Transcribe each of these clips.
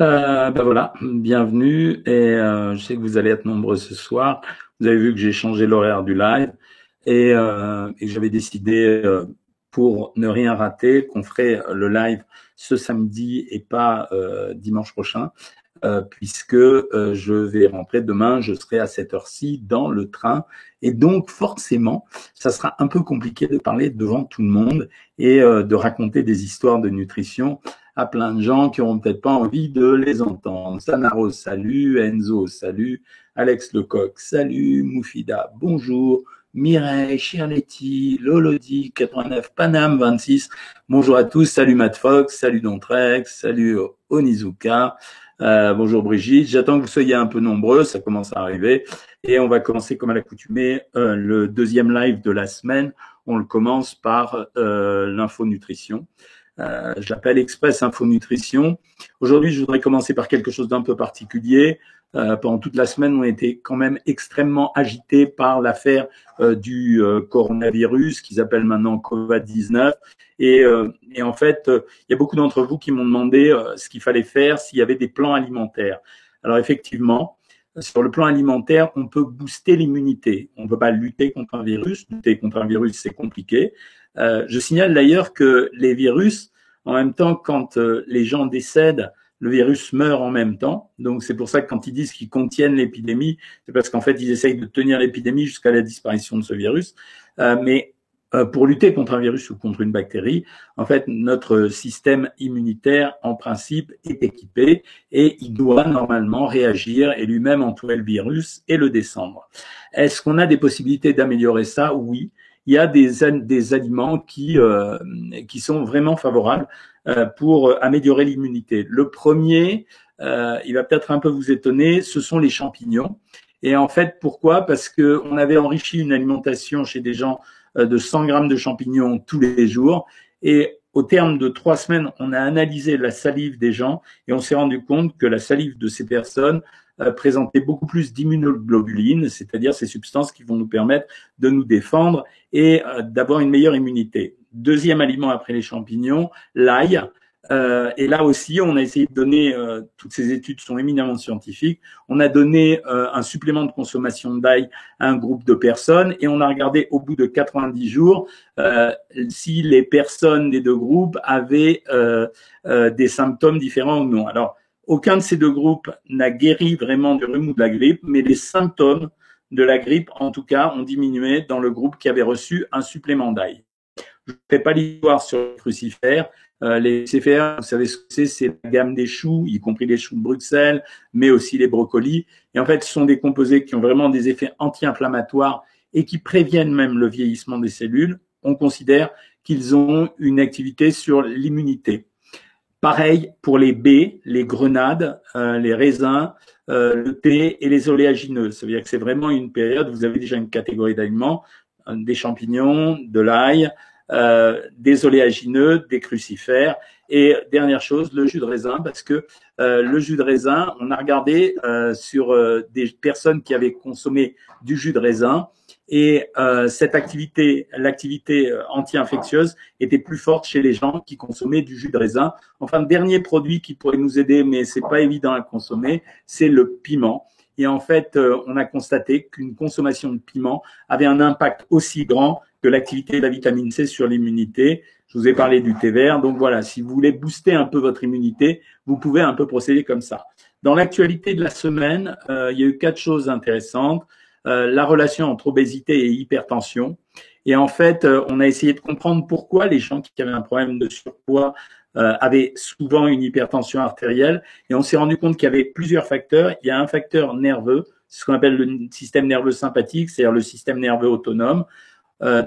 Euh, ben voilà, bienvenue et euh, je sais que vous allez être nombreux ce soir. Vous avez vu que j'ai changé l'horaire du live et, euh, et j'avais décidé pour ne rien rater qu'on ferait le live ce samedi et pas dimanche prochain. Puisque je vais rentrer demain, je serai à cette heure-ci dans le train. Et donc, forcément, ça sera un peu compliqué de parler devant tout le monde et de raconter des histoires de nutrition à plein de gens qui auront peut-être pas envie de les entendre. Sanaro, salut. Enzo, salut. Alex Lecoq, salut. Moufida, bonjour. Mireille, Chirletti, Lolodi, 89, Panam, 26. Bonjour à tous. Salut Matt Fox, salut Dontrex, salut Onizuka. Euh, bonjour Brigitte, j'attends que vous soyez un peu nombreux, ça commence à arriver. Et on va commencer comme à l'accoutumée euh, le deuxième live de la semaine. On le commence par euh, l'info nutrition. Euh, je l'appelle Express Info Nutrition. Aujourd'hui, je voudrais commencer par quelque chose d'un peu particulier. Euh, pendant toute la semaine, on a été quand même extrêmement agité par l'affaire euh, du euh, coronavirus qu'ils appellent maintenant Covid-19. Et, euh, et, en fait, il y a beaucoup d'entre vous qui m'ont demandé ce qu'il fallait faire s'il y avait des plans alimentaires. Alors effectivement, sur le plan alimentaire, on peut booster l'immunité. On ne peut pas lutter contre un virus. Lutter contre un virus, c'est compliqué. Je signale d'ailleurs que les virus, en même temps, quand les gens décèdent, le virus meurt en même temps. Donc c'est pour ça que quand ils disent qu'ils contiennent l'épidémie, c'est parce qu'en fait ils essayent de tenir l'épidémie jusqu'à la disparition de ce virus. Euh, mais euh, pour lutter contre un virus ou contre une bactérie, en fait notre système immunitaire en principe est équipé et il doit normalement réagir et lui-même entourer le virus et le descendre. Est-ce qu'on a des possibilités d'améliorer ça? Oui il y a des, des aliments qui, euh, qui sont vraiment favorables euh, pour améliorer l'immunité. Le premier, euh, il va peut-être un peu vous étonner, ce sont les champignons. Et en fait, pourquoi? Parce que on avait enrichi une alimentation chez des gens euh, de 100 grammes de champignons tous les jours. Et au terme de trois semaines, on a analysé la salive des gens et on s'est rendu compte que la salive de ces personnes euh, présentait beaucoup plus d'immunoglobulines, c'est-à-dire ces substances qui vont nous permettre de nous défendre et euh, d'avoir une meilleure immunité. Deuxième aliment après les champignons, l'ail. Euh, et là aussi, on a essayé de donner, euh, toutes ces études sont éminemment scientifiques, on a donné un supplément de consommation d'ail à un groupe de personnes et on a regardé au bout de 90 jours si les personnes des deux groupes avaient des symptômes différents ou non. Alors, aucun de ces deux groupes n'a guéri vraiment du rhume ou de la grippe, mais les symptômes de la grippe, en tout cas, ont diminué dans le groupe qui avait reçu un supplément d'ail. Je ne fais pas l'histoire sur les crucifères. Euh, les crucifères, vous savez ce que c'est, c'est la gamme des choux, y compris les choux de Bruxelles, mais aussi les brocolis. Et en fait, ce sont des composés qui ont vraiment des effets anti-inflammatoires et qui préviennent même le vieillissement des cellules. On considère qu'ils ont une activité sur l'immunité. Pareil pour les baies, les grenades, euh, les raisins, euh, le thé et les oléagineux. Ça veut dire que c'est vraiment une période, vous avez déjà une catégorie d'aliments, des champignons, de l'ail, euh, des oléagineux, des crucifères. Et dernière chose, le jus de raisin, parce que euh, le jus de raisin, on a regardé euh, sur euh, des personnes qui avaient consommé du jus de raisin, et euh, cette activité, l'activité anti-infectieuse, était plus forte chez les gens qui consommaient du jus de raisin. Enfin, dernier produit qui pourrait nous aider, mais c'est pas évident à consommer, c'est le piment. Et en fait, on a constaté qu'une consommation de piment avait un impact aussi grand que l'activité de la vitamine C sur l'immunité. Je vous ai parlé du thé vert. Donc voilà, si vous voulez booster un peu votre immunité, vous pouvez un peu procéder comme ça. Dans l'actualité de la semaine, euh, il y a eu quatre choses intéressantes. Euh, la relation entre obésité et hypertension. Et en fait, euh, on a essayé de comprendre pourquoi les gens qui avaient un problème de surpoids euh, avaient souvent une hypertension artérielle. Et on s'est rendu compte qu'il y avait plusieurs facteurs. Il y a un facteur nerveux, ce qu'on appelle le système nerveux sympathique, c'est-à-dire le système nerveux autonome.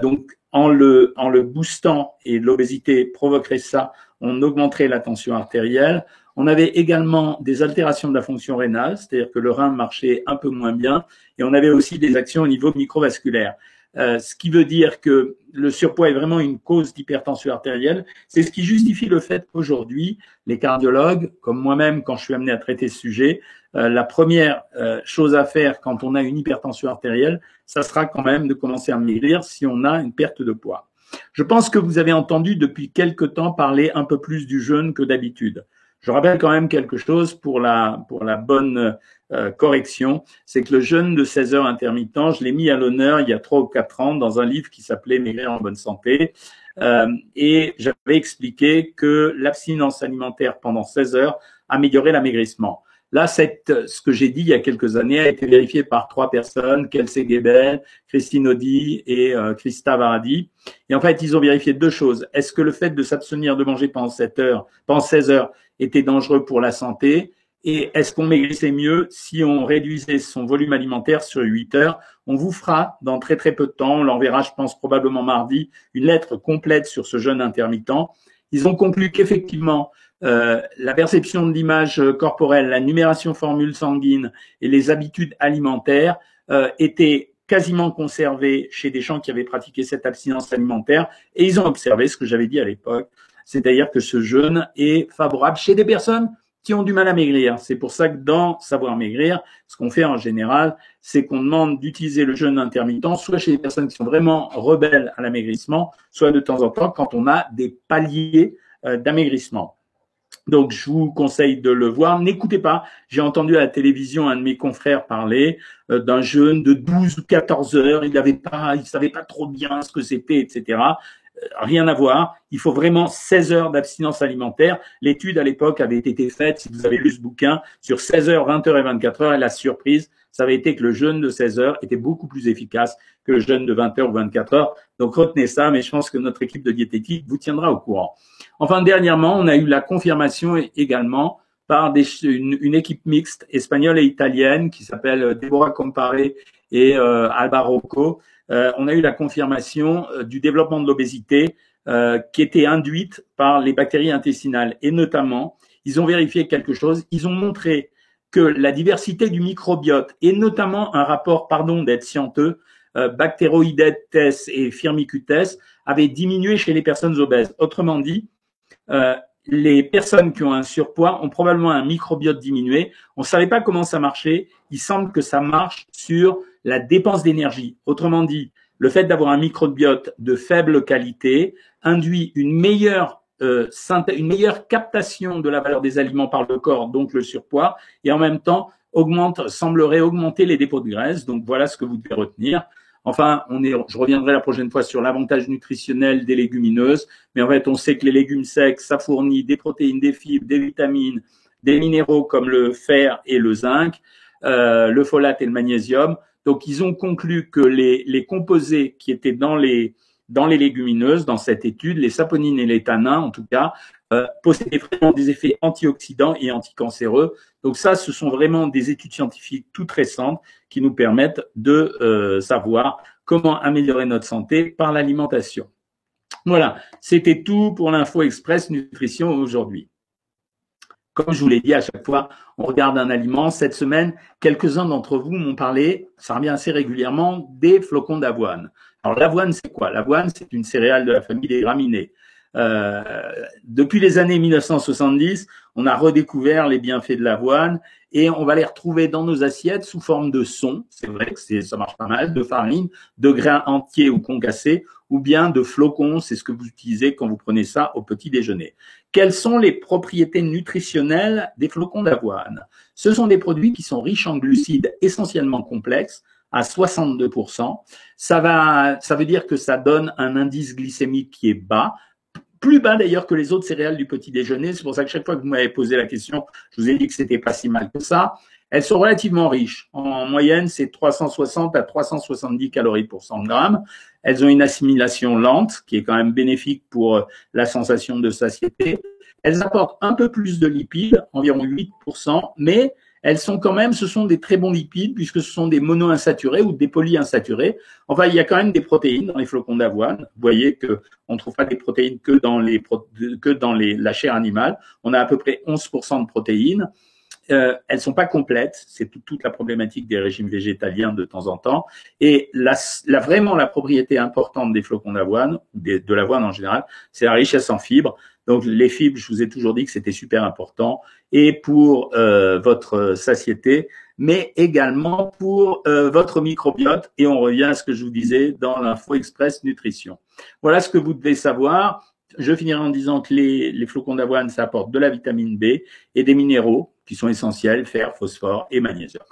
Donc, en le boostant, et l'obésité provoquerait ça, on augmenterait la tension artérielle. On avait également des altérations de la fonction rénale, c'est-à-dire que le rein marchait un peu moins bien, et on avait aussi des actions au niveau microvasculaire. Euh, ce qui veut dire que le surpoids est vraiment une cause d'hypertension artérielle. C'est ce qui justifie le fait qu'aujourd'hui, les cardiologues, comme moi-même, quand je suis amené à traiter ce sujet, euh, la première euh, chose à faire quand on a une hypertension artérielle, ça sera quand même de commencer à maigrir si on a une perte de poids. Je pense que vous avez entendu depuis quelque temps parler un peu plus du jeûne que d'habitude. Je rappelle quand même quelque chose pour la, pour la bonne euh, correction, c'est que le jeûne de 16 heures intermittent, je l'ai mis à l'honneur il y a trois ou quatre ans dans un livre qui s'appelait Maigrir en bonne santé. Euh, et j'avais expliqué que l'abstinence alimentaire pendant 16 heures améliorait l'amaigrissement. Là, cette, ce que j'ai dit il y a quelques années a été vérifié par trois personnes, Kelsey Gebel, Christine Audi et euh, Christa Varadi. Et en fait, ils ont vérifié deux choses. Est-ce que le fait de s'abstenir de manger pendant 7 heures, pendant 16 heures était dangereux pour la santé? Et est-ce qu'on maigrissait mieux si on réduisait son volume alimentaire sur 8 heures? On vous fera dans très très peu de temps, on l'enverra je pense probablement mardi, une lettre complète sur ce jeûne intermittent. Ils ont conclu qu'effectivement, euh, la perception de l'image corporelle, la numération formule sanguine et les habitudes alimentaires euh, étaient quasiment conservées chez des gens qui avaient pratiqué cette abstinence alimentaire et ils ont observé ce que j'avais dit à l'époque, c'est-à-dire que ce jeûne est favorable chez des personnes qui ont du mal à maigrir. C'est pour ça que dans Savoir maigrir, ce qu'on fait en général, c'est qu'on demande d'utiliser le jeûne intermittent, soit chez des personnes qui sont vraiment rebelles à l'amaigrissement, soit de temps en temps quand on a des paliers euh, d'amaigrissement. Donc, je vous conseille de le voir. N'écoutez pas. J'ai entendu à la télévision un de mes confrères parler euh, d'un jeûne de 12 ou 14 heures. Il n'avait pas, il savait pas trop bien ce que c'était, etc. Rien à voir. Il faut vraiment 16 heures d'abstinence alimentaire. L'étude à l'époque avait été faite, si vous avez lu ce bouquin, sur 16 heures, 20 heures et 24 heures. Et la surprise, ça avait été que le jeûne de 16 heures était beaucoup plus efficace que le jeûne de 20 heures ou 24 heures. Donc retenez ça, mais je pense que notre équipe de diététique vous tiendra au courant. Enfin, dernièrement, on a eu la confirmation également par une, équipe mixte espagnole et italienne qui s'appelle Deborah Comparé et euh, Alba Rocco. Euh, on a eu la confirmation euh, du développement de l'obésité euh, qui était induite par les bactéries intestinales. Et notamment, ils ont vérifié quelque chose. Ils ont montré que la diversité du microbiote et notamment un rapport, pardon d'être scienteux, euh, Bacteroidetes et Firmicutes avait diminué chez les personnes obèses. Autrement dit, les personnes qui ont un surpoids ont probablement un microbiote diminué. On ne savait pas comment ça marchait. Il semble que ça marche sur la dépense d'énergie. Autrement dit, le fait d'avoir un microbiote de faible qualité induit une meilleure euh, une meilleure captation de la valeur des aliments par le corps, donc le surpoids, et en même temps augmente, semblerait augmenter les dépôts de graisse. Donc voilà ce que vous devez retenir. Enfin, je reviendrai la prochaine fois sur l'avantage nutritionnel des légumineuses, mais en fait, on sait que les légumes secs, ça fournit des protéines, des fibres, des vitamines, des minéraux comme le fer et le zinc, euh, le folate et le magnésium. Donc, ils ont conclu que les, composés qui étaient dans les, dans les légumineuses, dans cette étude, les saponines et les tanins, en tout cas, euh, possédaient vraiment des effets antioxydants et anticancéreux. Donc ça, ce sont vraiment des études scientifiques toutes récentes qui nous permettent de euh, savoir comment améliorer notre santé par l'alimentation. Voilà, c'était tout pour l'info express nutrition aujourd'hui. Comme je vous l'ai dit à chaque fois, on regarde un aliment. Cette semaine, quelques-uns d'entre vous m'ont parlé, ça revient assez régulièrement, des flocons d'avoine. Alors l'avoine, c'est quoi? L'avoine, c'est une céréale de la famille des graminées. Euh, depuis les années 1970, on a redécouvert les bienfaits de l'avoine et on va les retrouver dans nos assiettes sous forme de son. C'est vrai que ça marche pas mal, de farine, de grains entiers ou concassés, ou bien de flocons. C'est ce que vous utilisez quand vous prenez ça au petit déjeuner. Quelles sont les propriétés nutritionnelles des flocons d'avoine? Ce sont des produits qui sont riches en glucides essentiellement complexes à 62%. Ça va, ça veut dire que ça donne un indice glycémique qui est bas, plus bas d'ailleurs que les autres céréales du petit déjeuner. C'est pour ça que chaque fois que vous m'avez posé la question, je vous ai dit que c'était pas si mal que ça. Elles sont relativement riches. En moyenne, c'est 360 à 370 calories pour 100 grammes. Elles ont une assimilation lente, qui est quand même bénéfique pour euh, la sensation de satiété. Elles apportent un peu plus de lipides, environ 8%, mais elles sont quand même, ce sont des très bons lipides puisque ce sont des monoinsaturés ou des polyinsaturés. Enfin, il y a quand même des protéines dans les flocons d'avoine. Vous voyez que on trouve pas des protéines que dans les que dans la chair animale. On a à peu près 11% de protéines. Euh, elles sont pas complètes, c'est toute la problématique des régimes végétaliens de temps en temps. Et la, vraiment la propriété importante des flocons d'avoine, de l'avoine en général, c'est la richesse en fibres. Donc les fibres, je vous ai toujours dit que c'était super important. Et pour euh, votre satiété, mais également pour euh, votre microbiote. Et on revient à ce que je vous disais dans l'info express nutrition. Voilà ce que vous devez savoir. Je finirai en disant que les, les flocons d'avoine, ça apporte de la vitamine B et des minéraux qui sont essentiels, fer, phosphore et magnésium.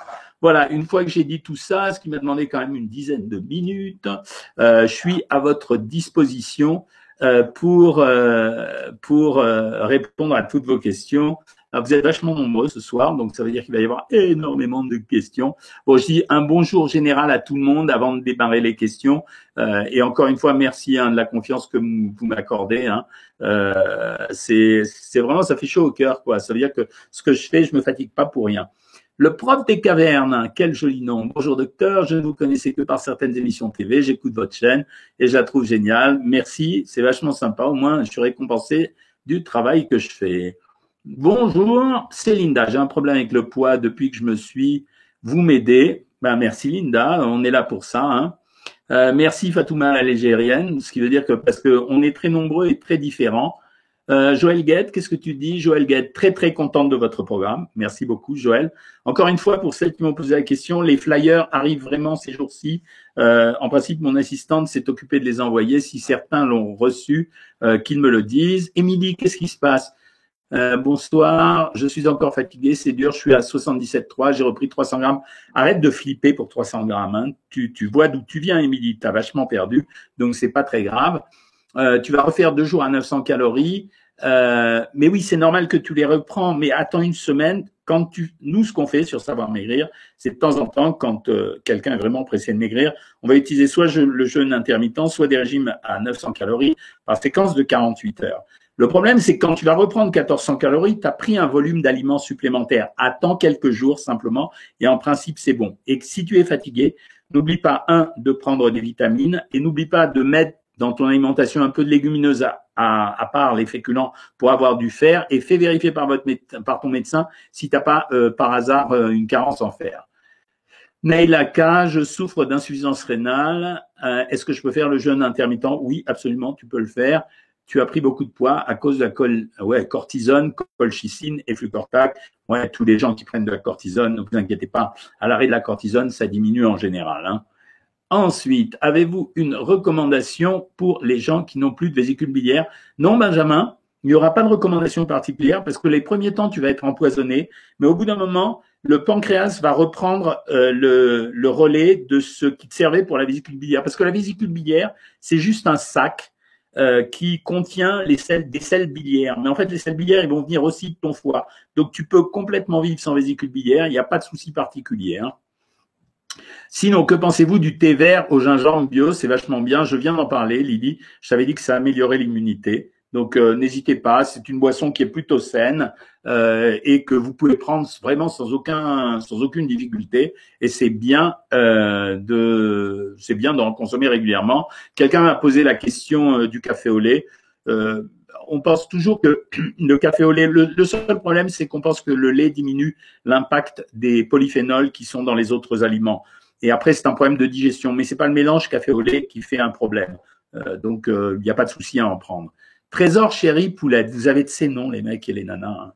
Voilà, une fois que j'ai dit tout ça, ce qui m'a demandé quand même une dizaine de minutes, euh, je suis à votre disposition euh, pour, euh, pour répondre à toutes vos questions. Alors, vous êtes vachement nombreux ce soir, donc ça veut dire qu'il va y avoir énormément de questions. Bon, je dis un bonjour général à tout le monde avant de démarrer les questions. Euh, et encore une fois, merci hein, de la confiance que vous m'accordez. Hein. Euh, c'est vraiment, ça fait chaud au cœur, quoi. Ça veut dire que ce que je fais, je me fatigue pas pour rien. Le prof des cavernes, quel joli nom. Bonjour docteur, je ne vous connaissais que par certaines émissions TV, j'écoute votre chaîne et je la trouve géniale. Merci, c'est vachement sympa, au moins je suis récompensé du travail que je fais. Bonjour, c'est Linda, j'ai un problème avec le poids depuis que je me suis. Vous m'aidez. Ben, merci Linda, on est là pour ça. Hein. Euh, merci Fatouma la légérienne, ce qui veut dire que parce qu'on est très nombreux et très différents, euh, Joël Guette, qu'est-ce que tu dis? Joël Guette, très très contente de votre programme. Merci beaucoup Joël. Encore une fois, pour celles qui m'ont posé la question, les flyers arrivent vraiment ces jours-ci. Euh, en principe, mon assistante s'est occupée de les envoyer. Si certains l'ont reçu, qu'ils me le disent. Émilie, qu'est-ce qui se passe? Bonsoir, je suis encore fatigué, c'est dur, je suis à 77,3, j'ai repris 300 grammes. Arrête de flipper pour 300 grammes. Hein. Tu, tu vois d'où tu viens, Émilie, tu as vachement perdu, donc c'est pas très grave. Euh, tu vas refaire deux jours à 900 calories. Euh, mais oui, c'est normal que tu les reprends, mais attends une semaine. Quand tu, nous, ce qu'on fait sur Savoir Maigrir, c'est de temps en temps, quand euh, quelqu'un est vraiment pressé de maigrir, on va utiliser soit le jeûne intermittent, soit des régimes à 900 calories par séquence de 48 heures. Le problème, c'est que quand tu vas reprendre 1400 calories, tu as pris un volume d'aliments supplémentaire. Attends quelques jours simplement, et en principe, c'est bon. Et si tu es fatigué, n'oublie pas, un, de prendre des vitamines, et n'oublie pas de mettre dans ton alimentation un peu de légumineuses à, part les féculents pour avoir du fer et fais vérifier par ton médecin si tu n'as pas euh, par hasard euh, une carence en fer. Naila K, je souffre d'insuffisance rénale. Euh, est-ce que je peux faire le jeûne intermittent? Oui, absolument, tu peux le faire. Tu as pris beaucoup de poids à cause de la col, ouais, cortisone, colchicine et flucortac. Ouais, tous les gens qui prennent de la cortisone, ne vous inquiétez pas. À l'arrêt de la cortisone, ça diminue en général. Hein. Ensuite, avez-vous une recommandation pour les gens qui n'ont plus de vésicule biliaire? Non, Benjamin, il n'y aura pas de recommandation particulière parce que les premiers temps, tu vas être empoisonné, mais au bout d'un moment, le pancréas va reprendre euh, le, relais de ce qui te servait pour la vésicule biliaire. Parce que la vésicule biliaire, c'est juste un sac euh, qui contient les selles, des selles biliaires. Mais en fait, les selles biliaires, ils vont venir aussi de ton foie. Donc, tu peux complètement vivre sans vésicule biliaire. Il n'y a pas de souci particulier. Hein. Sinon, que pensez-vous du thé vert au gingembre bio? C'est vachement bien. Je viens d'en parler, Lily. Je t'avais dit que ça améliorait l'immunité. Donc, euh, n'hésitez pas. C'est une boisson qui est plutôt saine euh, et que vous pouvez prendre vraiment sans aucun, sans aucune difficulté. Et c'est bien euh, de, c'est bien d'en consommer régulièrement. Quelqu'un m'a posé la question du café au lait. on pense toujours que le café au lait, le seul problème, c'est qu'on pense que le lait diminue l'impact des polyphénols qui sont dans les autres aliments. Et après, c'est un problème de digestion. Mais c'est pas le mélange café au lait qui fait un problème. Donc, il n'y a pas de souci à en prendre. Trésor chéri poulette. Vous avez de ces noms, les mecs et les nanas. Hein.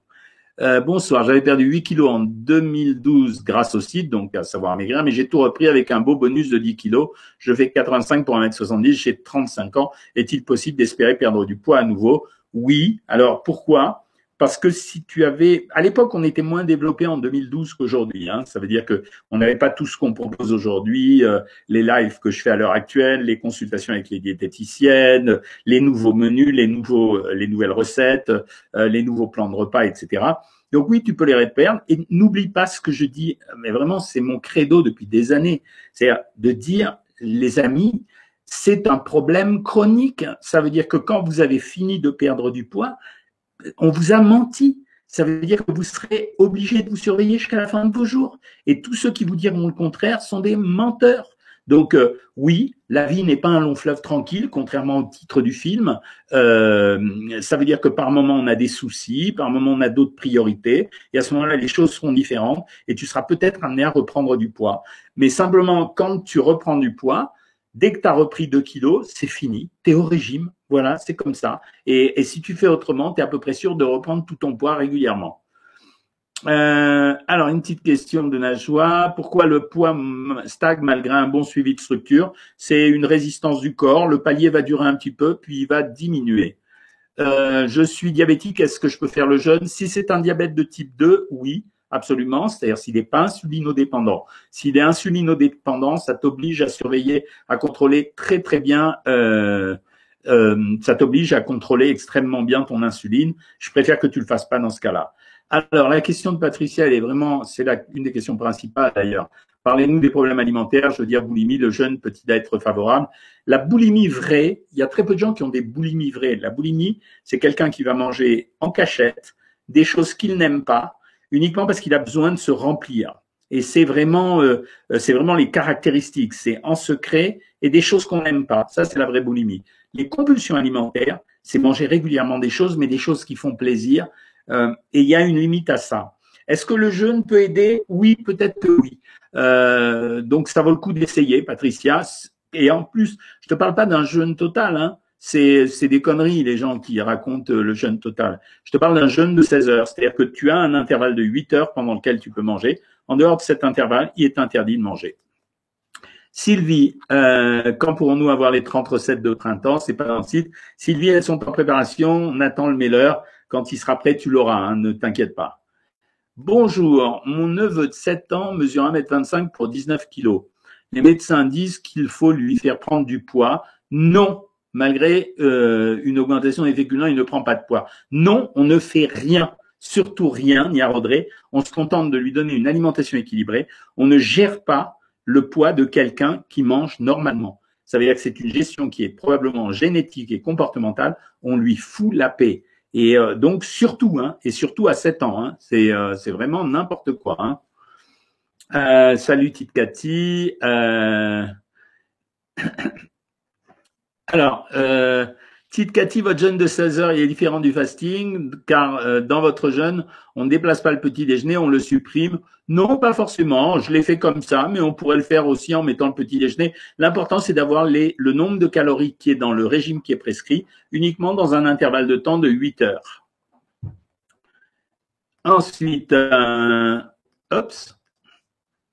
Euh, bonsoir, j'avais perdu 8 kilos en 2012 grâce au site, donc à savoir maigrir, mais j'ai tout repris avec un beau bonus de 10 kilos. Je fais 85 pour 1m70, j'ai 35 ans. Est-il possible d'espérer perdre du poids à nouveau? Oui. Alors pourquoi? Parce que si tu avais, à l'époque, on était moins développé en 2012 qu'aujourd'hui. Hein. Ça veut dire que on n'avait pas tout ce qu'on propose aujourd'hui, euh, les lives que je fais à l'heure actuelle, les consultations avec les diététiciennes, les nouveaux menus, les nouveaux, euh, les nouvelles recettes, euh, les nouveaux plans de repas, etc. Donc oui, tu peux les reperdre. Et n'oublie pas ce que je dis, mais vraiment, c'est mon credo depuis des années. C'est-à-dire de dire, les amis, c'est un problème chronique. Ça veut dire que quand vous avez fini de perdre du poids, on vous a menti. Ça veut dire que vous serez obligé de vous surveiller jusqu'à la fin de vos jours. Et tous ceux qui vous diront le contraire sont des menteurs. Donc euh, oui, la vie n'est pas un long fleuve tranquille, contrairement au titre du film. Euh, ça veut dire que par moment on a des soucis, par moment on a d'autres priorités, et à ce moment-là les choses seront différentes, et tu seras peut-être amené à reprendre du poids. Mais simplement quand tu reprends du poids, dès que tu as repris 2 kilos, c'est fini, tu es au régime, voilà, c'est comme ça. Et, si tu fais autrement, tu es à peu près sûr de reprendre tout ton poids régulièrement. Euh, alors, une petite question de Najwa. Pourquoi le poids stagne malgré un bon suivi de structure? C'est une résistance du corps. Le palier va durer un petit peu, puis il va diminuer. Euh, je suis diabétique, est-ce que je peux faire le jeûne? Si c'est un diabète de type 2, oui, absolument. C'est-à-dire s'il n'est pas insulinodépendant. S'il est insulinodépendant, ça t'oblige à surveiller, à contrôler très très bien. Euh, euh, ça t'oblige à contrôler extrêmement bien ton insuline. Je préfère que tu le fasses pas dans ce cas-là. Alors, la question de Patricia, elle est vraiment, c'est une des questions principales d'ailleurs. Parlez-nous des problèmes alimentaires, je veux dire boulimie, le jeûne peut-il être favorable? La boulimie vraie, il y a très peu de gens qui ont des boulimies vraies. La boulimie, c'est quelqu'un qui va manger en cachette des choses qu'il n'aime pas, uniquement parce qu'il a besoin de se remplir. Et c'est vraiment, euh, c'est vraiment les caractéristiques. C'est en secret et des choses qu'on n'aime pas. Ça, c'est la vraie boulimie. Les compulsions alimentaires, c'est manger régulièrement des choses, mais des choses qui font plaisir, euh, et il y a une limite à ça. Est-ce que le jeûne peut aider? Oui, peut-être que oui. Euh, donc ça vaut le coup d'essayer, Patricia. Et en plus, je te parle pas d'un jeûne total. Hein. C'est, des conneries, les gens qui racontent le jeûne total. Je te parle d'un jeûne de 16 heures. C'est-à-dire que tu as un intervalle de 8 heures pendant lequel tu peux manger. En dehors de cet intervalle, il est interdit de manger. Sylvie, euh, quand pourrons-nous avoir les 30 recettes de printemps? C'est pas dans le site. Sylvie, elles sont en préparation. On attend le maileur. Quand il sera prêt, tu l'auras, hein, ne t'inquiète pas. Bonjour, mon neveu de 7 ans mesure 1m25 pour 19 kg. Les médecins disent qu'il faut lui faire prendre du poids. Non, malgré euh, une augmentation des féculents, il ne prend pas de poids. Non, on ne fait rien, surtout rien, ni à Rodré. On se contente de lui donner une alimentation équilibrée. On ne gère pas le poids de quelqu'un qui mange normalement. Ça veut dire que c'est une gestion qui est probablement génétique et comportementale. On lui fout la paix. Et euh, donc surtout, hein, et surtout à 7 ans, hein, c'est euh, c'est vraiment n'importe quoi. Hein. Salut Tite Cathy. Alors, Tite Cathy, votre jeûne de 16 heures est différent du fasting, car dans votre jeûne, on ne déplace pas le petit déjeuner, on le supprime. Non, pas forcément. Je l'ai fait comme ça, mais on pourrait le faire aussi en mettant le petit déjeuner. L'important, c'est d'avoir le nombre de calories qui est dans le régime qui est prescrit, uniquement dans un intervalle de temps de 8 heures. Ensuite, euh,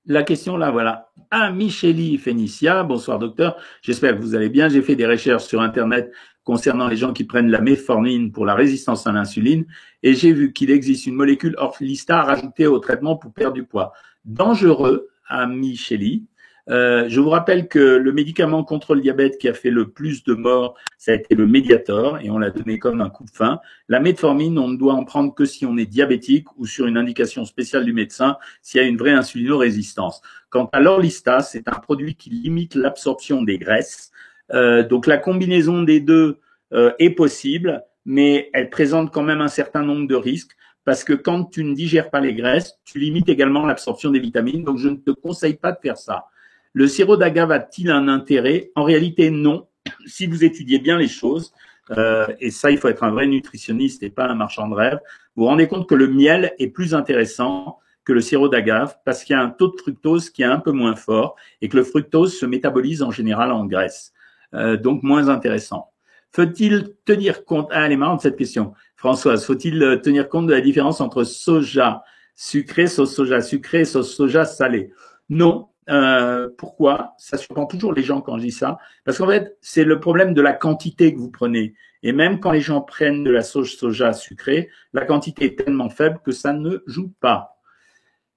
la question là, voilà. Ah, Micheli Fénicia, bonsoir docteur. J'espère que vous allez bien. J'ai fait des recherches sur Internet concernant les gens qui prennent la méformine pour la résistance à l'insuline et j'ai vu qu'il existe une molécule orphelista rajoutée au traitement pour perdre du poids. Dangereux, ami Shelley. Euh, je vous rappelle que le médicament contre le diabète qui a fait le plus de morts, ça a été le Mediator et on l'a donné comme un coup de fin. La metformine, on ne doit en prendre que si on est diabétique ou sur une indication spéciale du médecin, s'il y a une vraie insulinorésistance. Quant à l'Orlista, c'est un produit qui limite l'absorption des graisses euh, donc la combinaison des deux euh, est possible, mais elle présente quand même un certain nombre de risques parce que quand tu ne digères pas les graisses, tu limites également l'absorption des vitamines. Donc je ne te conseille pas de faire ça. Le sirop d'agave a-t-il un intérêt? En réalité, non. Si vous étudiez bien les choses, euh, et ça, il faut être un vrai nutritionniste et pas un marchand de rêve, vous rendez compte que le miel est plus intéressant que le sirop d'agave parce qu'il y a un taux de fructose qui est un peu moins fort et que le fructose se métabolise en général en graisse. Euh, donc moins intéressant. Faut-il tenir compte Ah, elle est marrante cette question, Françoise. Faut-il euh, tenir compte de la différence entre soja sucré, sauce soja sucré, sauce soja salé Non. Euh, pourquoi? Ça surprend toujours les gens quand je dis ça, parce qu'en fait, c'est le problème de la quantité que vous prenez. Et même quand les gens prennent de la sauce soja sucrée, la quantité est tellement faible que ça ne joue pas.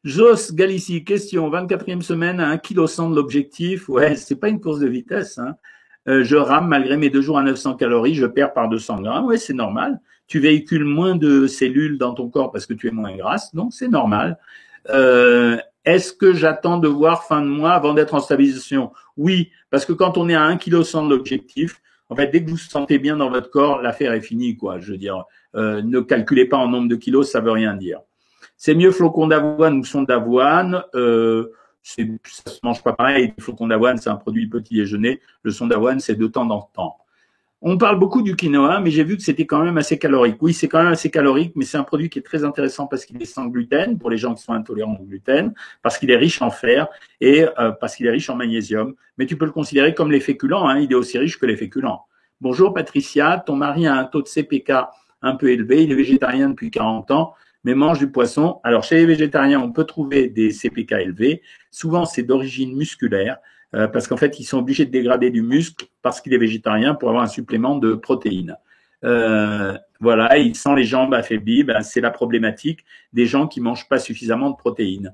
Jos Galici, question, 24e semaine à 1 kg de l'objectif. Ouais, c'est pas une course de vitesse. Hein. Euh, je rame malgré mes deux jours à 900 calories, je perds par 200 grammes. Oui, c'est normal. Tu véhicules moins de cellules dans ton corps parce que tu es moins grasse, donc c'est normal. Euh, est-ce que j'attends de voir fin de mois avant d'être en stabilisation? Oui, parce que quand on est à 1 kg de l'objectif, en fait, dès que vous vous sentez bien dans votre corps, l'affaire est finie, quoi. Je veux dire, euh, ne calculez pas en nombre de kilos, ça veut rien dire. C'est mieux flocon d'avoine ou son d'avoine. Euh, ça se mange pas pareil. Le flocon d'avoine, c'est un produit petit déjeuner. Le son d'avoine, c'est de temps en temps. On parle beaucoup du quinoa, mais j'ai vu que c'était quand même assez calorique. Oui, c'est quand même assez calorique, mais c'est un produit qui est très intéressant parce qu'il est sans gluten pour les gens qui sont intolérants au gluten, parce qu'il est riche en fer et euh, parce qu'il est riche en magnésium. Mais tu peux le considérer comme les féculents. Hein, il est aussi riche que les féculents. Bonjour Patricia, ton mari a un taux de CPK un peu élevé, il est végétarien depuis 40 ans mais mangent du poisson. Alors chez les végétariens, on peut trouver des CPK élevés. Souvent, c'est d'origine musculaire. Euh, parce qu'en fait, ils sont obligés de dégrader du muscle parce qu'il est végétarien pour avoir un supplément de protéines. Euh, voilà, il sent les jambes affaiblies, ben, c'est la problématique des gens qui mangent pas suffisamment de protéines.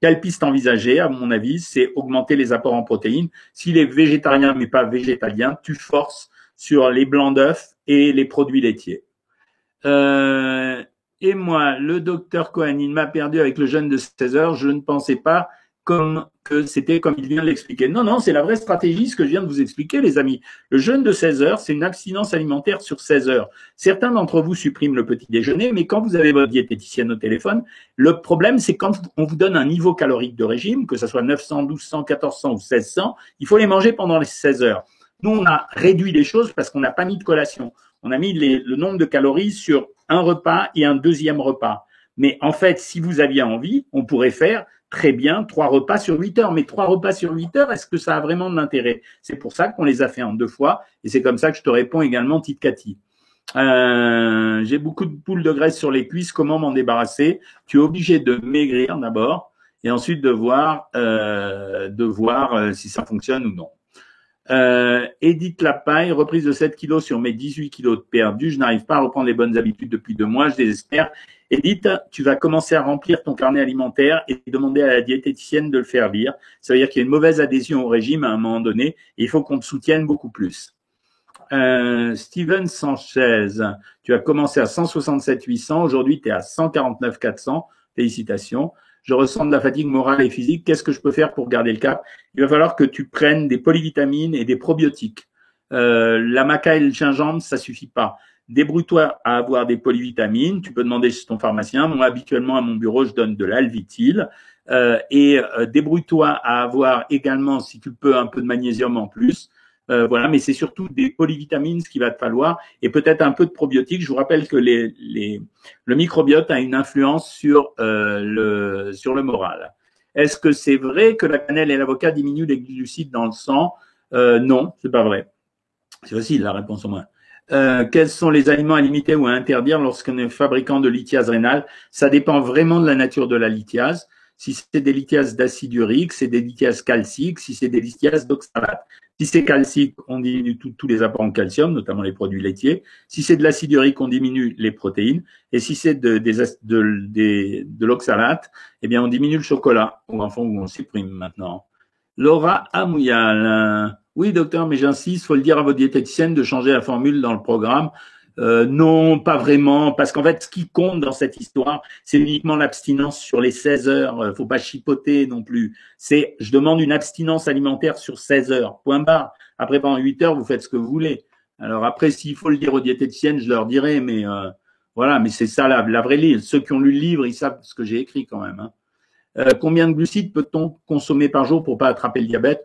Quelle piste envisager, à mon avis, c'est augmenter les apports en protéines. S'il est végétarien mais pas végétalien, tu forces sur les blancs d'œufs et les produits laitiers. Euh, et moi, le docteur Cohen, il m'a perdu avec le jeûne de 16 heures. Je ne pensais pas comme que c'était comme il vient de l'expliquer. Non, non, c'est la vraie stratégie, ce que je viens de vous expliquer, les amis. Le jeûne de 16 heures, c'est une abstinence alimentaire sur 16 heures. Certains d'entre vous suppriment le petit déjeuner, mais quand vous avez votre diététicienne au téléphone, le problème, c'est quand on vous donne un niveau calorique de régime, que ce soit 900, 1200, 1400 ou 1600, il faut les manger pendant les 16 heures. Nous, on a réduit les choses parce qu'on n'a pas mis de collation. On a mis le nombre de calories sur un repas et un deuxième repas. Mais en fait, si vous aviez envie, on pourrait faire très bien trois repas sur huit heures. Mais trois repas sur huit heures, est-ce que ça a vraiment de l'intérêt? C'est pour ça qu'on les a fait en deux fois. Et c'est comme ça que je te réponds également, Tite Cathy. Euh, j'ai beaucoup de poules de graisse sur les cuisses. Comment m'en débarrasser? Tu es obligé de maigrir d'abord et ensuite de voir, euh, de voir euh, si ça fonctionne ou non. Euh, Edith Lapaille, reprise de 7 kilos sur mes 18 kilos de perdu. Je n'arrive pas à reprendre les bonnes habitudes depuis deux mois. Je désespère. Edith, tu vas commencer à remplir ton carnet alimentaire et demander à la diététicienne de le faire lire. Ça veut dire qu'il y a une mauvaise adhésion au régime à un moment donné et il faut qu'on te soutienne beaucoup plus. Euh, Steven Sanchez, tu as commencé à 167 800. Aujourd'hui, tu es à 149 400. Félicitations je ressens de la fatigue morale et physique, qu'est-ce que je peux faire pour garder le cap? Il va falloir que tu prennes des polyvitamines et des probiotiques. Euh, la maca et le gingembre, ça suffit pas. Débrouille-toi à avoir des polyvitamines. Tu peux demander chez ton pharmacien. Moi, habituellement, à mon bureau, je donne de l'alvitil. Euh, et euh, débrouille-toi à avoir également, si tu peux, un peu de magnésium en plus. Euh, voilà, mais c'est surtout des polyvitamines ce qu'il va te falloir et peut-être un peu de probiotiques. Je vous rappelle que les, les, le microbiote a une influence sur euh, le sur le moral. Est-ce que c'est vrai que la cannelle et l'avocat diminuent les glucides dans le sang? Euh, Non, c'est pas vrai. C'est facile la réponse au moins. Euh, quels sont les aliments à limiter ou à interdire lorsqu'on est fabricant de lithiase rénale Ça dépend vraiment de la nature de la lithiase. Si c'est des lithiases d'acide urique, c'est des lithiases calciques. Si c'est des lithiases d'oxalate, si c'est calcique, on diminue tous les apports en calcium, notamment les produits laitiers. Si c'est de l'acide urique, on diminue les protéines. Et si c'est de, l'oxalate, eh bien, on diminue le chocolat, ou enfin, on supprime maintenant. Laura Amouyal. Oui, docteur, mais j'insiste, faut le dire à votre diététicienne de changer la formule dans le programme. Euh, non, pas vraiment, parce qu'en fait, ce qui compte dans cette histoire, c'est uniquement l'abstinence sur les 16 heures. Euh, faut pas chipoter non plus. C'est, je demande une abstinence alimentaire sur 16 heures. Point barre. Après, pendant 8 heures, vous faites ce que vous voulez. Alors après, s'il faut le dire aux diététiciennes, je leur dirai, mais euh, voilà, mais c'est ça la, vraie livre. Ceux qui ont lu le livre, ils savent ce que j'ai écrit quand même. Hein. combien de glucides peut-on consommer par jour pour pas attraper le diabète?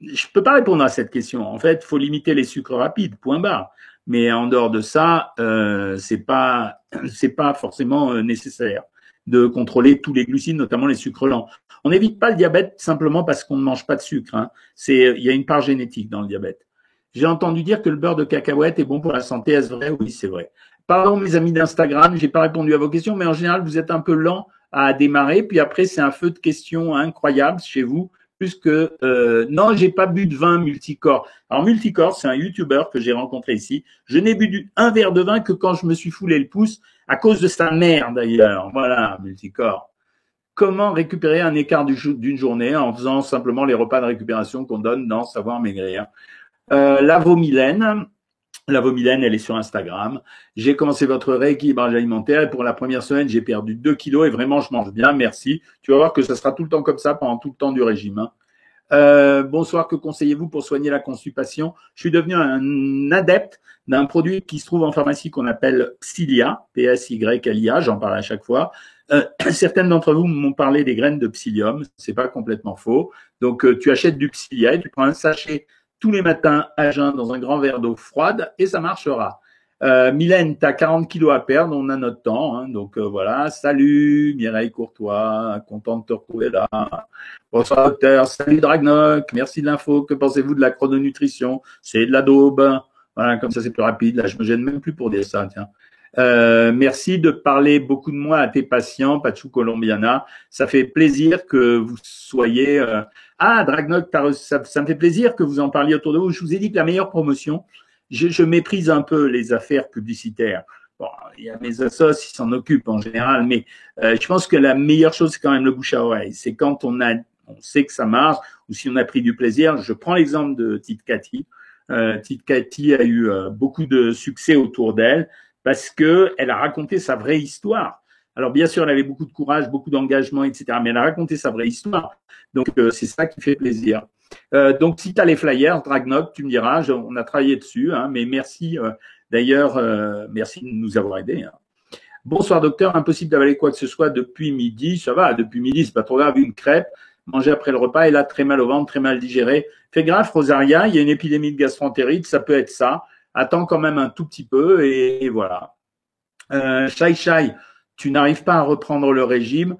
Je peux pas répondre à cette question. En fait, il faut limiter les sucres rapides. Point barre. Mais en dehors de ça, euh, c'est pas c'est pas forcément euh, nécessaire de contrôler tous les glucides, notamment les sucres lents. On n'évite pas le diabète simplement parce qu'on ne mange pas de sucre. Hein. C'est il y a une part génétique dans le diabète. J'ai entendu dire que le beurre de cacahuète est bon pour la santé. Est-ce vrai? Oui, c'est vrai. Pardon, mes amis d'Instagram, j'ai pas répondu à vos questions, mais en général, vous êtes un peu lent à démarrer. Puis après, c'est un feu de questions incroyable chez vous que euh, non, j'ai pas bu de vin multicorps. Alors multicorps, c'est un YouTuber que j'ai rencontré ici. Je n'ai bu un verre de vin que quand je me suis foulé le pouce à cause de sa mère d'ailleurs. Voilà, multicorps. Comment récupérer un écart d'une journée en faisant simplement les repas de récupération qu'on donne dans Savoir Maigrir? Euh, La Vomilène, la Vomilène, elle est sur Instagram. J'ai commencé votre rééquilibrage alimentaire et pour la première semaine, j'ai perdu 2 kilos et vraiment, je mange bien. Merci. Tu vas voir que ça sera tout le temps comme ça pendant tout le temps du régime. Hein. Euh, bonsoir, que conseillez-vous pour soigner la constipation? Je suis devenu un adepte d'un produit qui se trouve en pharmacie qu'on appelle Psyllia, P-S-Y-L-I-A, j'en parle à chaque fois. Euh, certaines d'entre vous m'ont parlé des graines de psyllium, c'est pas complètement faux. Donc euh, tu achètes du Psyllia et tu prends un sachet tous les matins à jeun dans un grand verre d'eau froide et ça marchera. Euh, Mylène, tu as 40 kilos à perdre, on a notre temps. Hein, donc euh, voilà, salut Mireille Courtois, content de te retrouver là. Bonsoir docteur, salut Dragnoc, merci de l'info. Que pensez-vous de la chrononutrition? C'est de la daube. Voilà, comme ça c'est plus rapide. Là, je me gêne même plus pour dire ça. Tiens. Euh, merci de parler beaucoup de moi à tes patients, Pachu Colombiana. Ça fait plaisir que vous soyez. Euh... Ah, Dragnok, ça, me fait plaisir que vous en parliez autour de vous. Je vous ai dit que la meilleure promotion, je, méprise un peu les affaires publicitaires. Bon, il y a mes assos, ils s'en occupent en général, mais euh, je pense que la meilleure chose, c'est quand même le bouche à oreille. C'est quand on a, on sait que ça marche, ou si on a pris du plaisir. Je prends l'exemple de Tite Cathy. Euh, Tite Cathy a eu euh, beaucoup de succès autour d'elle parce que elle a raconté sa vraie histoire. Alors bien sûr, elle avait beaucoup de courage, beaucoup d'engagement, etc. Mais elle a raconté sa vraie histoire. Donc euh, c'est ça qui fait plaisir. Euh, donc si tu as les flyers, Dragnok, tu me diras, on a travaillé dessus. Hein, mais merci euh, d'ailleurs, merci de nous avoir aidés. Hein. Bonsoir docteur, impossible d'avaler quoi que ce soit depuis midi. Ça va, depuis midi, c'est pas trop grave. Une crêpe, manger après le repas et là très mal au ventre, très mal digéré. Fais grave, Rosaria, il y a une épidémie de gastroentérite, ça peut être ça attends quand même un tout petit peu et, voilà. Euh, Shai Shai, tu n'arrives pas à reprendre le régime.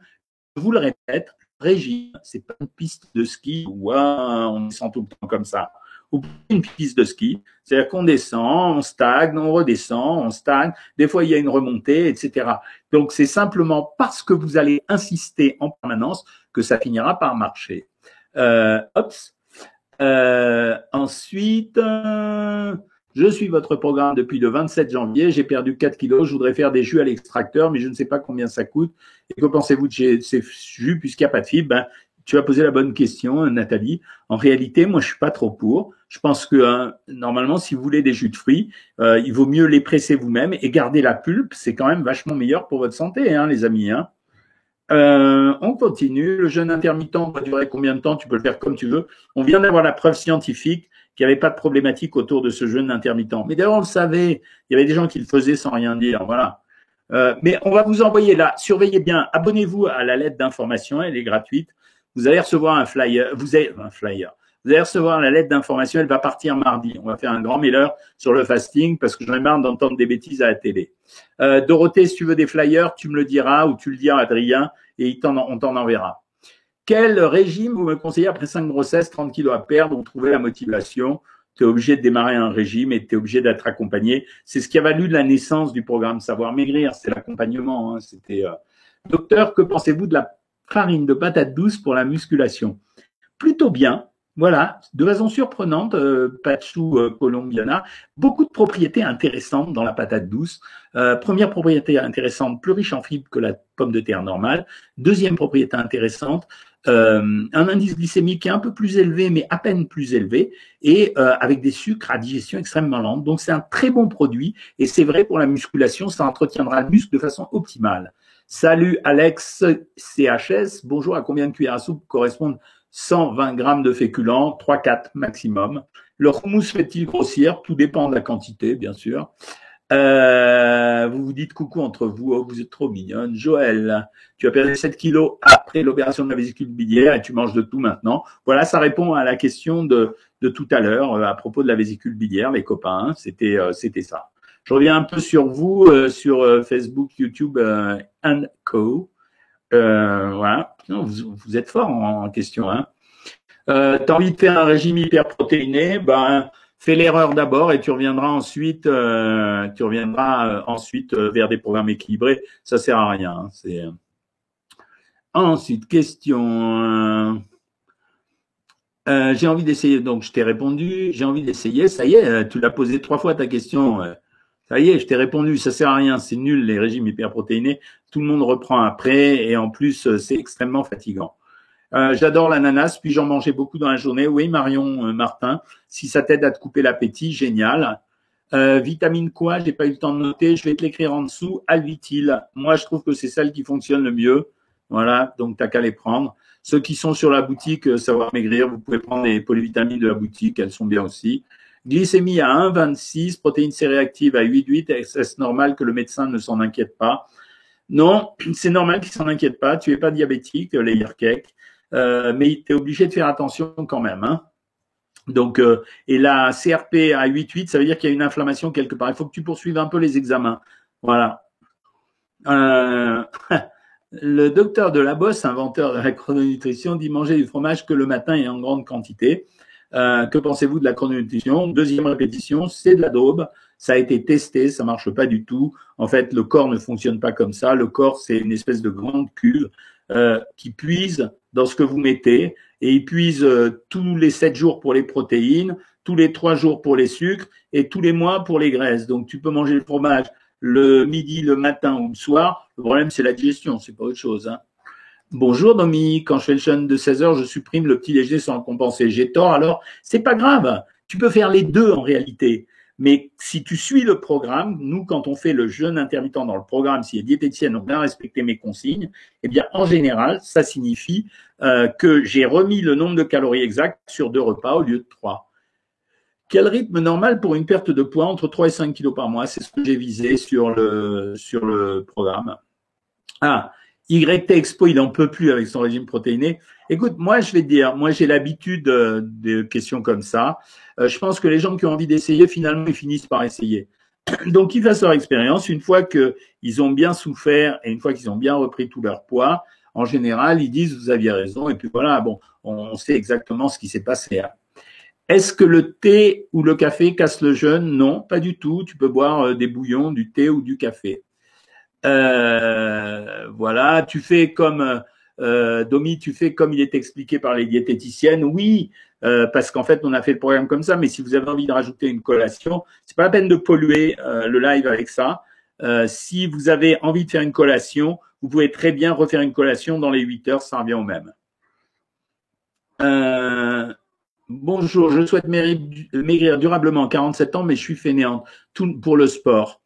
Je vous le répète, régime, c'est pas une piste de ski où on descend tout le temps comme ça. Ou une piste de ski, c'est-à-dire qu'on descend, on stagne, on redescend, on stagne. Des fois, il y a une remontée, etc. Donc, c'est simplement parce que vous allez insister en permanence que ça finira par marcher. Euh, Euh, ensuite. Euh, je suis votre programme depuis le 27 janvier. J'ai perdu 4 kilos. Je voudrais faire des jus à l'extracteur, mais je ne sais pas combien ça coûte. Et que pensez-vous de ces jus puisqu'il n'y a pas de fibres? Ben, Tu as posé la bonne question, Nathalie. En réalité, moi, je suis pas trop pour. Je pense que hein, normalement, si vous voulez des jus de fruits, euh, il vaut mieux les presser vous-même et garder la pulpe. C'est quand même vachement meilleur pour votre santé, hein, les amis. Hein. Euh, on continue. Le jeûne intermittent va durer combien de temps? Tu peux le faire comme tu veux. On vient d'avoir la preuve scientifique qu'il n'y avait pas de problématique autour de ce jeûne intermittent. Mais d'ailleurs, on le savait, il y avait des gens qui le faisaient sans rien dire, voilà. Euh, mais on va vous envoyer là, surveillez bien, abonnez-vous à la lettre d'information, elle est gratuite. Vous allez recevoir un flyer, vous avez un flyer. Vous allez recevoir la lettre d'information, elle va partir mardi. On va faire un grand mailer sur le fasting parce que j'en ai marre d'entendre des bêtises à la télé. Euh, Dorothée, si tu veux des flyers, tu me le diras ou tu le diras à Adrien et on t'en enverra. Quel régime vous me conseillez après 5 grossesses, 30 kilos à perdre, ou trouver la motivation? Tu es obligé de démarrer un régime et tu es obligé d'être accompagné. C'est ce qui a valu de la naissance du programme Savoir Maigrir, c'est l'accompagnement. Hein. C'était euh... Docteur, que pensez-vous de la farine de patate douce pour la musculation? Plutôt bien. Voilà, de façon surprenante, euh, Pachu euh, colombiana, beaucoup de propriétés intéressantes dans la patate douce. Euh, première propriété intéressante, plus riche en fibres que la pomme de terre normale. Deuxième propriété intéressante, euh, un indice glycémique qui est un peu plus élevé, mais à peine plus élevé, et avec des sucres à digestion extrêmement lente. Donc c'est un très bon produit, et c'est vrai pour la musculation, ça entretiendra le muscle de façon optimale. Salut Alex CHS, bonjour, à combien de cuillères à soupe correspondent 120 grammes de féculents, 3-4 maximum. Le houmous fait-il grossir? Tout dépend de la quantité, bien sûr. Euh, vous vous dites coucou entre vous, oh, vous êtes trop mignonne. Joël, tu as perdu 7 kilos après l'opération de la vésicule biliaire et tu manges de tout maintenant. Voilà, ça répond à la question de, de tout à l'heure euh, à propos de la vésicule biliaire, les copains. C'était euh, c'était ça. Je reviens un peu sur vous, sur Facebook, YouTube and Co. voilà, vous, êtes fort en, question. Hein. Euh, T'as envie de faire un régime hyperprotéiné, ben Fais l'erreur d'abord et tu reviendras ensuite, euh, tu reviendras euh, ensuite euh, vers des programmes équilibrés. Ça sert à rien. Hein, ensuite question. j'ai envie d'essayer. Donc je t'ai répondu. J'ai envie d'essayer. Ça y est, tu l'as posé trois fois ta question. Ça y est, je t'ai répondu. Ça sert à rien. C'est nul les régimes hyperprotéinés. Tout le monde reprend après et en plus c'est extrêmement fatigant. Euh, j'adore l'ananas, puis j'en mangeais beaucoup dans la journée. Oui, Marion euh, Martin, si ça t'aide à te couper l'appétit, génial. Euh, vitamine quoi J'ai pas eu le temps de noter. Je vais te l'écrire en dessous. Alvitil. Moi, je trouve que c'est celle qui fonctionne le mieux. Voilà, donc t'as qu'à les prendre. Ceux qui sont sur la boutique Savoir Maigrir, vous pouvez prendre les polyvitamines de la boutique, elles sont bien aussi. Glycémie à 1,26, protéines céréactives à 8,8. Est-ce normal que le médecin ne s'en inquiète pas? Non, c'est normal qu'il s'en inquiète pas. Tu es pas diabétique, les cake. Euh, mais tu es obligé de faire attention quand même. Hein. Donc, euh, et la CRP à 8,8, ça veut dire qu'il y a une inflammation quelque part. Il faut que tu poursuives un peu les examens. Voilà. Euh, le docteur de la Bosse, inventeur de la chrononutrition, dit manger du fromage que le matin et en grande quantité. Que pensez-vous de la chrononutrition? Deuxième répétition, c'est de la daube. Ça a été testé, ça marche pas du tout. En fait, le corps ne fonctionne pas comme ça. Le corps, c'est une espèce de grande cuve euh, qui puise dans ce que vous mettez et il puise euh, tous les sept jours pour les protéines, tous les trois jours pour les sucres et tous les mois pour les graisses. Donc, tu peux manger le fromage le midi, le matin ou le soir. Le problème, c'est la digestion, c'est pas autre chose. Hein. Bonjour Dominique, quand je fais le jeûne de 16 heures, je supprime le petit déjeuner sans le compenser. J'ai tort, alors c'est pas grave. Tu peux faire les deux en réalité. Mais si tu suis le programme, nous, quand on fait le jeûne intermittent dans le programme, si les diététiciennes ont bien respecté mes consignes, eh bien, en général, ça signifie euh, que j'ai remis le nombre de calories exact sur deux repas au lieu de trois. Quel rythme normal pour une perte de poids entre 3 et 5 kilos par mois? C'est ce que j'ai visé sur le, sur le programme. Ah, YT Expo, il n'en peut plus avec son régime protéiné. Écoute, moi, je vais te dire, moi, j'ai l'habitude euh, de questions comme ça. Euh, je pense que les gens qui ont envie d'essayer, finalement, ils finissent par essayer. Donc, ils fassent leur expérience. Une fois qu'ils ont bien souffert et une fois qu'ils ont bien repris tout leur poids, en général, ils disent, vous aviez raison. Et puis voilà, bon, on sait exactement ce qui s'est passé. Est-ce que le thé ou le café casse le jeûne? Non, pas du tout. Tu peux boire euh, des bouillons, du thé ou du café. Euh, voilà, tu fais comme euh, Domi, tu fais comme il est expliqué par les diététiciennes. Oui, euh, parce qu'en fait, on a fait le programme comme ça. Mais si vous avez envie de rajouter une collation, c'est pas la peine de polluer le live avec ça. Si vous avez envie de faire une collation, vous pouvez très bien refaire une collation dans les 8 heures, ça revient au même. bonjour, je souhaite maigrir durablement, 47 ans, mais je suis fainéante. Tout pour le sport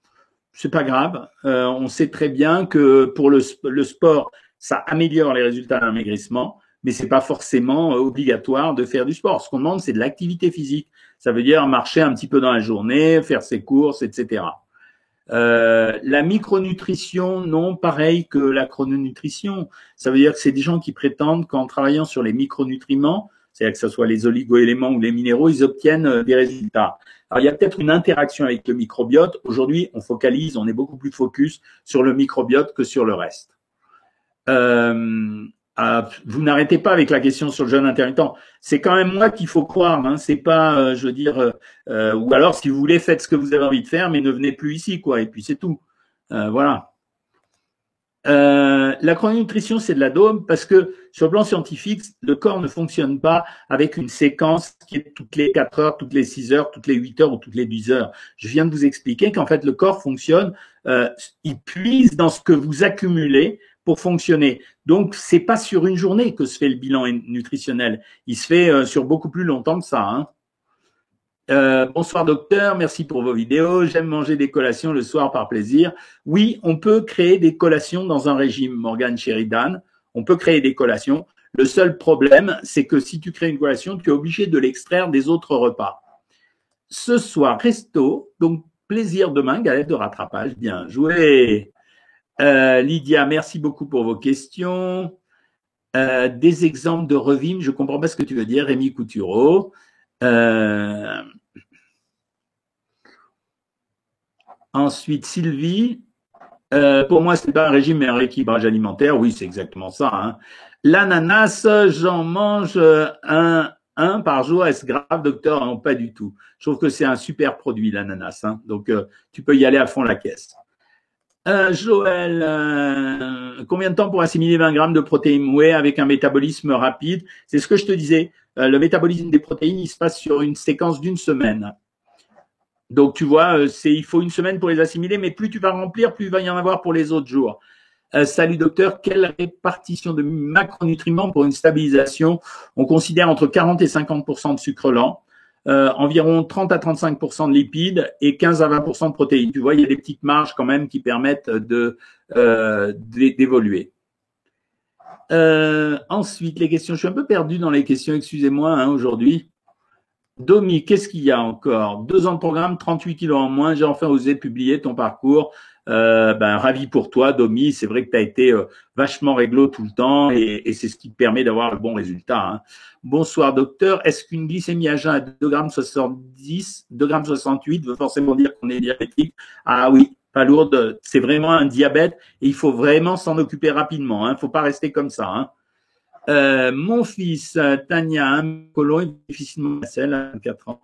c'est pas grave. Euh, on sait très bien que pour le, sport, ça améliore les résultats d'un maigrissement, mais c'est pas forcément euh, obligatoire de faire du sport. Ce qu'on demande, c'est de l'activité physique. Ça veut dire marcher un petit peu dans la journée, faire ses courses, etc. Euh, la micronutrition, non, pareil que la chrononutrition. Ça veut dire que c'est des gens qui prétendent qu'en travaillant sur les micronutriments, c'est-à-dire que ce soit les oligo-éléments ou les minéraux, ils obtiennent des résultats. Alors, il y a peut-être une interaction avec le microbiote. Aujourd'hui, on focalise, on est beaucoup plus focus sur le microbiote que sur le reste. Euh, ah, vous n'arrêtez pas avec la question sur le jeûne intermittent. C'est quand même moi qu'il faut croire. Hein. C'est pas, euh, je veux dire, euh, ou alors si vous voulez, faites ce que vous avez envie de faire, mais ne venez plus ici, quoi. Et puis c'est tout. voilà. Euh, la chrononutrition, c'est de la dôme parce que sur le plan scientifique, le corps ne fonctionne pas avec une séquence qui est toutes les 4 heures, toutes les 6 heures, toutes les 8 heures ou toutes les 10 heures. Je viens de vous expliquer qu'en fait, le corps fonctionne, euh, il puise dans ce que vous accumulez pour fonctionner. Donc, c'est pas sur une journée que se fait le bilan nutritionnel. Il se fait euh, sur beaucoup plus longtemps que ça. Hein. Euh, bonsoir docteur, merci pour vos vidéos. J'aime manger des collations le soir par plaisir. Oui, on peut créer des collations dans un régime, Morgan Sheridan. On peut créer des collations. Le seul problème, c'est que si tu crées une collation, tu es obligé de l'extraire des autres repas. Ce soir, resto, donc plaisir demain, galette de rattrapage. Bien joué. Euh, Lydia, merci beaucoup pour vos questions. Euh, des exemples de revim, je comprends pas ce que tu veux dire, Rémi Coutureau. Euh, ensuite, Sylvie. Euh, pour moi, c'est pas un régime, mais un rééquilibrage alimentaire. Oui, c'est exactement ça. Hein. L'ananas, j'en mange un, un par jour. Est-ce grave, docteur? Non, pas du tout. Je trouve que c'est un super produit, l'ananas. Hein. Donc, euh, tu peux y aller à fond la caisse. Euh, Joël, euh, combien de temps pour assimiler 20 grammes de protéines? Whey avec un métabolisme rapide C'est ce que je te disais. Euh, le métabolisme des protéines, il se passe sur une séquence d'une semaine. Donc tu vois, c'est il faut une semaine pour les assimiler, mais plus tu vas remplir, plus il va y en avoir pour les autres jours. salut docteur, quelle répartition de macronutriments pour une stabilisation On considère entre 40 et 50% de sucre lent. Euh, environ 30 à 35% de lipides et 15 à 20% de protéines. Tu vois, il y a des petites marges quand même qui permettent de euh, d'évoluer. Euh, ensuite, les questions. Je suis un peu perdu dans les questions, excusez-moi hein, aujourd'hui. Domi, qu'est-ce qu'il y a encore? Deux ans de programme, 38 kilos en moins. J'ai enfin osé publier ton parcours. Euh, ben, ravi pour toi, Domi. C'est vrai que tu as été euh, vachement réglo tout le temps et, c'est ce qui te permet d'avoir le bon résultat. Hein. Bonsoir, docteur. Est-ce qu'une glycémie à jeun à 2,70 2,68 veut forcément dire qu'on est diabétique? Ah oui, pas lourde. C'est vraiment un diabète et il faut vraiment s'en occuper rapidement. Il hein. faut pas rester comme ça. Hein. Euh, mon fils, Tania, un colon, difficilement à 4 ans.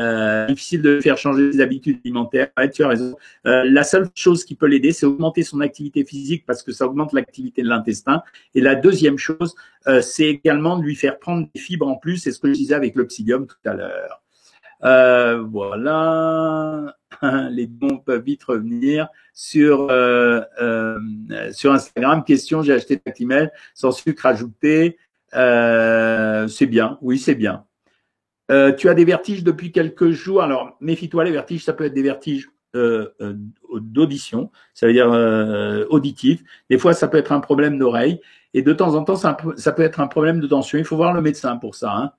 euh, difficile de faire changer ses habitudes alimentaires. Tu as raison. Euh, la seule chose qui peut l'aider, c'est augmenter son activité physique parce que ça augmente l'activité de l'intestin. Et la deuxième chose, euh, c'est également de lui faire prendre des fibres en plus. C'est ce que je disais avec le psyllium tout à l'heure. Euh, voilà, les dons peuvent vite revenir sur euh, euh, sur Instagram. Question j'ai acheté Tactimel sans sucre ajouté. c'est bien, oui c'est bien. tu as des vertiges depuis quelques jours. Alors méfie-toi, les vertiges, ça peut être des vertiges d'audition, ça veut dire auditif. Des fois, ça peut être un problème d'oreille. Et de temps en temps, ça, peut être un problème de tension. Il faut voir le médecin pour ça.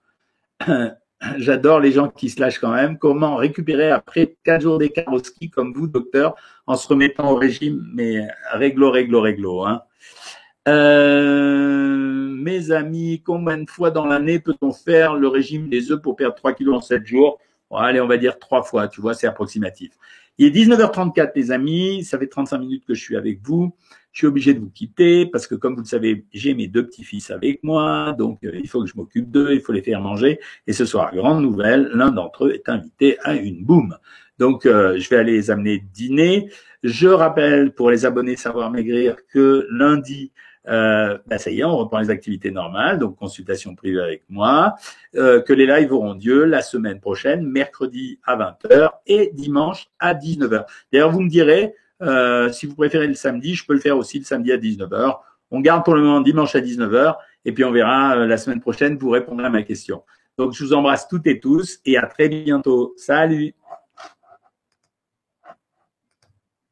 Hein. J'adore les gens qui se lâchent quand même. Comment récupérer après quatre jours d'écart au ski comme vous, docteur, en se remettant au régime, mais réglo, réglo, réglo. Hein. Euh, mes amis, combien de fois dans l'année peut-on faire le régime des œufs pour perdre 3 kilos en 7 jours? Allez, on va dire trois fois, tu vois, c'est approximatif. Il est 19h34, les amis, ça fait 35 minutes que je suis avec vous je suis obligé de vous quitter parce que, comme vous le savez, j'ai mes deux petits-fils avec moi, donc euh, il faut que je m'occupe d'eux, il faut les faire manger. Et ce soir, grande nouvelle, l'un d'entre eux est invité à une boum. Donc, euh, je vais aller les amener dîner. Je rappelle pour les abonnés Savoir Maigrir que lundi, euh, bah, ça y est, on reprend les activités normales, donc consultation privée avec moi, euh, que les lives auront lieu la semaine prochaine, mercredi à 20h et dimanche à 19h. D'ailleurs, vous me direz, euh, si vous préférez le samedi, je peux le faire aussi le samedi à 19h. On garde pour le moment dimanche à 19h et puis on verra euh, la semaine prochaine pour répondre à ma question. Donc je vous embrasse toutes et tous et à très bientôt. Salut